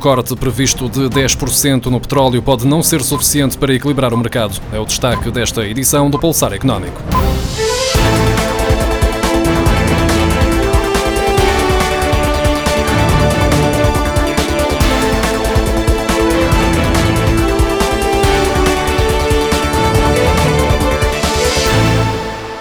corte previsto de 10% no petróleo pode não ser suficiente para equilibrar o mercado. É o destaque desta edição do Pulsar Económico.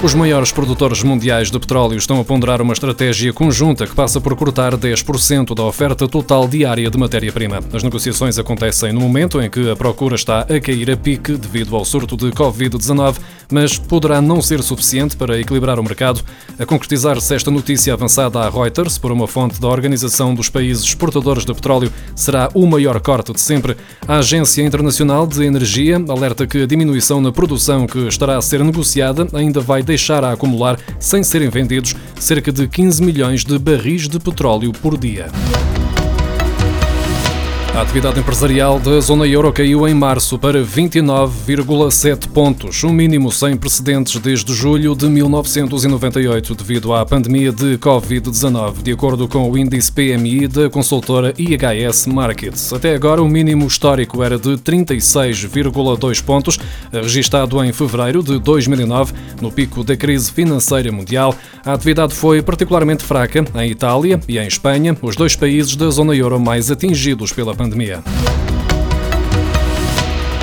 Os maiores produtores mundiais de petróleo estão a ponderar uma estratégia conjunta que passa por cortar 10% da oferta total diária de matéria-prima. As negociações acontecem no momento em que a procura está a cair a pique devido ao surto de Covid-19, mas poderá não ser suficiente para equilibrar o mercado. A concretizar-se esta notícia avançada à Reuters por uma fonte da Organização dos Países Exportadores de Petróleo, será o maior corte de sempre. A Agência Internacional de Energia alerta que a diminuição na produção que estará a ser negociada ainda vai deixar a acumular, sem serem vendidos, cerca de 15 milhões de barris de petróleo por dia. A atividade empresarial da zona euro caiu em março para 29,7 pontos, um mínimo sem precedentes desde julho de 1998, devido à pandemia de Covid-19, de acordo com o índice PMI da consultora IHS Markets. Até agora, o mínimo histórico era de 36,2 pontos, registado em fevereiro de 2009, no pico da crise financeira mundial. A atividade foi particularmente fraca em Itália e em Espanha, os dois países da zona euro mais atingidos pela pandemia.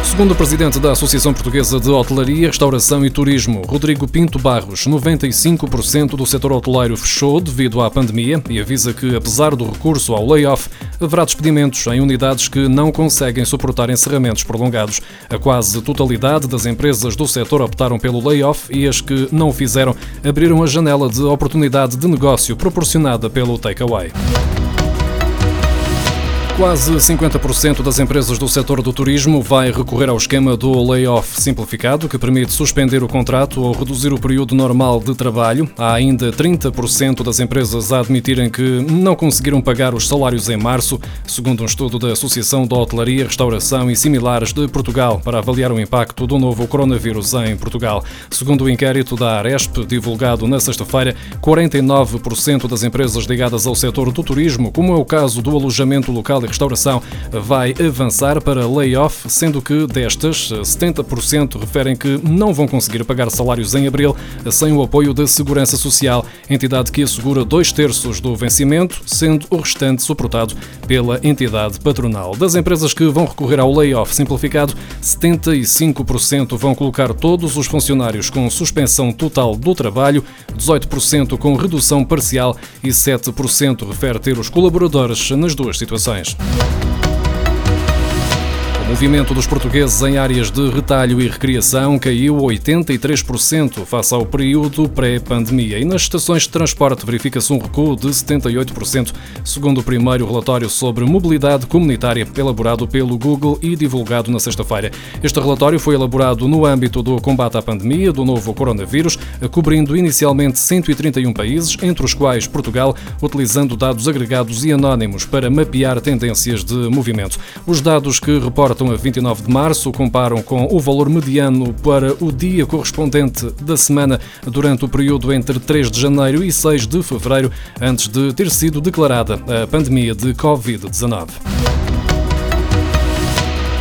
Segundo o presidente da Associação Portuguesa de Hotelaria, Restauração e Turismo, Rodrigo Pinto Barros, 95% do setor hoteleiro fechou devido à pandemia e avisa que, apesar do recurso ao layoff, haverá despedimentos em unidades que não conseguem suportar encerramentos prolongados. A quase totalidade das empresas do setor optaram pelo layoff e as que não fizeram abriram a janela de oportunidade de negócio proporcionada pelo takeaway. Quase 50% das empresas do setor do turismo vai recorrer ao esquema do layoff simplificado, que permite suspender o contrato ou reduzir o período normal de trabalho. Há ainda 30% das empresas a admitirem que não conseguiram pagar os salários em março, segundo um estudo da Associação da Hotelaria, Restauração e Similares de Portugal, para avaliar o impacto do novo coronavírus em Portugal. Segundo o inquérito da Aresp, divulgado na sexta-feira, 49% das empresas ligadas ao setor do turismo, como é o caso do alojamento local e restauração vai avançar para layoff, sendo que destas, 70% referem que não vão conseguir pagar salários em abril sem o apoio da Segurança Social, entidade que assegura dois terços do vencimento, sendo o restante suportado pela entidade patronal. Das empresas que vão recorrer ao layoff simplificado, 75% vão colocar todos os funcionários com suspensão total do trabalho, 18% com redução parcial e 7% refere ter os colaboradores nas duas situações. Yeah. O movimento dos portugueses em áreas de retalho e recreação caiu 83% face ao período pré-pandemia e nas estações de transporte verifica-se um recuo de 78%, segundo o primeiro relatório sobre mobilidade comunitária elaborado pelo Google e divulgado na sexta-feira. Este relatório foi elaborado no âmbito do combate à pandemia do novo coronavírus, cobrindo inicialmente 131 países, entre os quais Portugal, utilizando dados agregados e anónimos para mapear tendências de movimento. Os dados que reportam reportam a 29 de março comparam com o valor mediano para o dia correspondente da semana durante o período entre 3 de janeiro e 6 de fevereiro, antes de ter sido declarada a pandemia de Covid-19.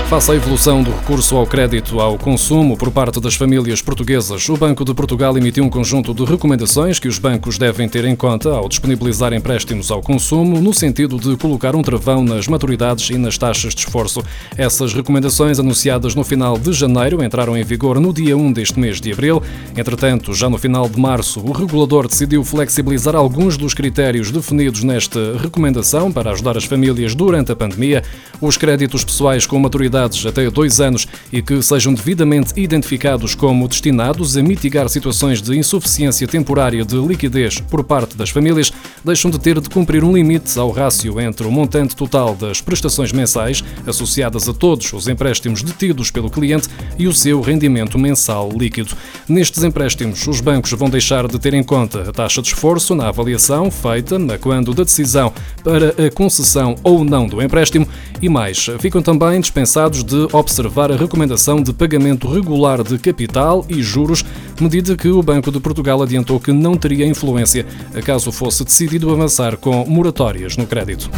Face à evolução do recurso ao crédito ao consumo por parte das famílias portuguesas, o Banco de Portugal emitiu um conjunto de recomendações que os bancos devem ter em conta ao disponibilizar empréstimos ao consumo, no sentido de colocar um travão nas maturidades e nas taxas de esforço. Essas recomendações, anunciadas no final de janeiro, entraram em vigor no dia 1 deste mês de abril. Entretanto, já no final de março, o regulador decidiu flexibilizar alguns dos critérios definidos nesta recomendação para ajudar as famílias durante a pandemia. Os créditos pessoais com maturidade até dois anos e que sejam devidamente identificados como destinados a mitigar situações de insuficiência temporária de liquidez por parte das famílias, deixam de ter de cumprir um limite ao rácio entre o montante total das prestações mensais associadas a todos os empréstimos detidos pelo cliente e o seu rendimento mensal líquido. Nestes empréstimos, os bancos vão deixar de ter em conta a taxa de esforço na avaliação feita quando da decisão para a concessão ou não do empréstimo e mais, ficam também dispensados de observar a recomendação de pagamento regular de capital e juros, medida que o Banco de Portugal adiantou que não teria influência caso fosse decidido avançar com moratórias no crédito.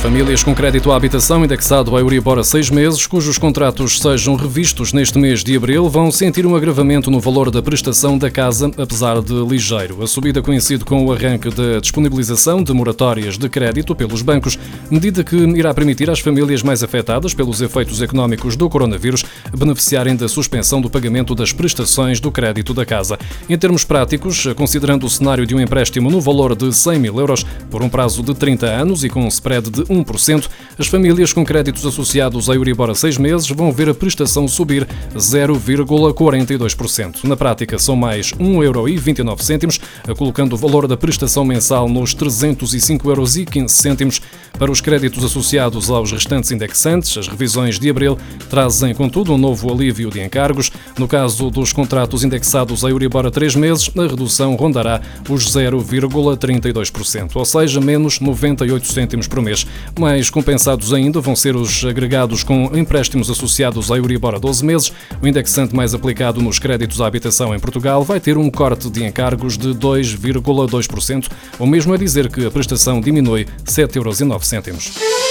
As famílias com crédito à habitação indexado a Euribor a seis meses, cujos contratos sejam revistos neste mês de abril, vão sentir um agravamento no valor da prestação da casa, apesar de ligeiro. A subida coincide com o arranque da disponibilização de moratórias de crédito pelos bancos, medida que irá permitir às famílias mais afetadas pelos efeitos económicos do coronavírus beneficiarem da suspensão do pagamento das prestações do crédito da casa. Em termos práticos, considerando o cenário de um empréstimo no valor de 100 mil euros por um prazo de 30 anos e com um spread de 1%, as famílias com créditos associados a Euribor a seis meses vão ver a prestação subir 0,42%. Na prática, são mais 1,29 euro, colocando o valor da prestação mensal nos 305,15 euros. Para os créditos associados aos restantes indexantes, as revisões de abril trazem, contudo, um novo alívio de encargos. No caso dos contratos indexados a Euribor a três meses, a redução rondará os 0,32%, ou seja, menos 98 cêntimos por mês. Mais compensados ainda vão ser os agregados com empréstimos associados à Euribor a 12 meses. O indexante mais aplicado nos créditos à habitação em Portugal vai ter um corte de encargos de 2,2%, ou mesmo a dizer que a prestação diminui 7,09 euros.